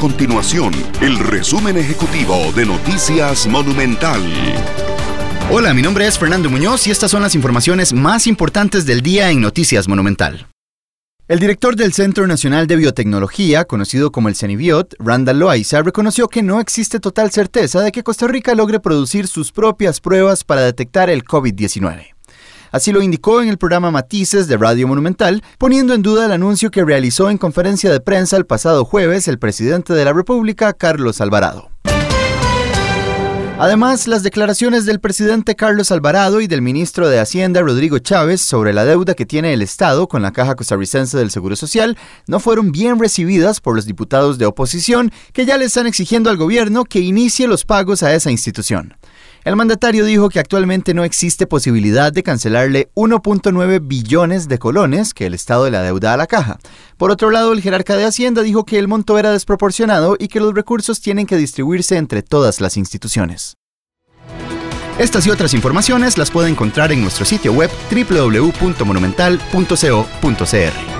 continuación el resumen ejecutivo de Noticias Monumental. Hola, mi nombre es Fernando Muñoz y estas son las informaciones más importantes del día en Noticias Monumental. El director del Centro Nacional de Biotecnología, conocido como el CENIBIOT, Randall Loaiza, reconoció que no existe total certeza de que Costa Rica logre producir sus propias pruebas para detectar el COVID-19. Así lo indicó en el programa Matices de Radio Monumental, poniendo en duda el anuncio que realizó en conferencia de prensa el pasado jueves el presidente de la República, Carlos Alvarado. Además, las declaraciones del presidente Carlos Alvarado y del ministro de Hacienda Rodrigo Chávez sobre la deuda que tiene el Estado con la Caja Costarricense del Seguro Social no fueron bien recibidas por los diputados de oposición que ya le están exigiendo al gobierno que inicie los pagos a esa institución. El mandatario dijo que actualmente no existe posibilidad de cancelarle 1.9 billones de colones que el Estado le adeuda a la caja. Por otro lado, el jerarca de Hacienda dijo que el monto era desproporcionado y que los recursos tienen que distribuirse entre todas las instituciones. Estas y otras informaciones las puede encontrar en nuestro sitio web www.monumental.co.cr.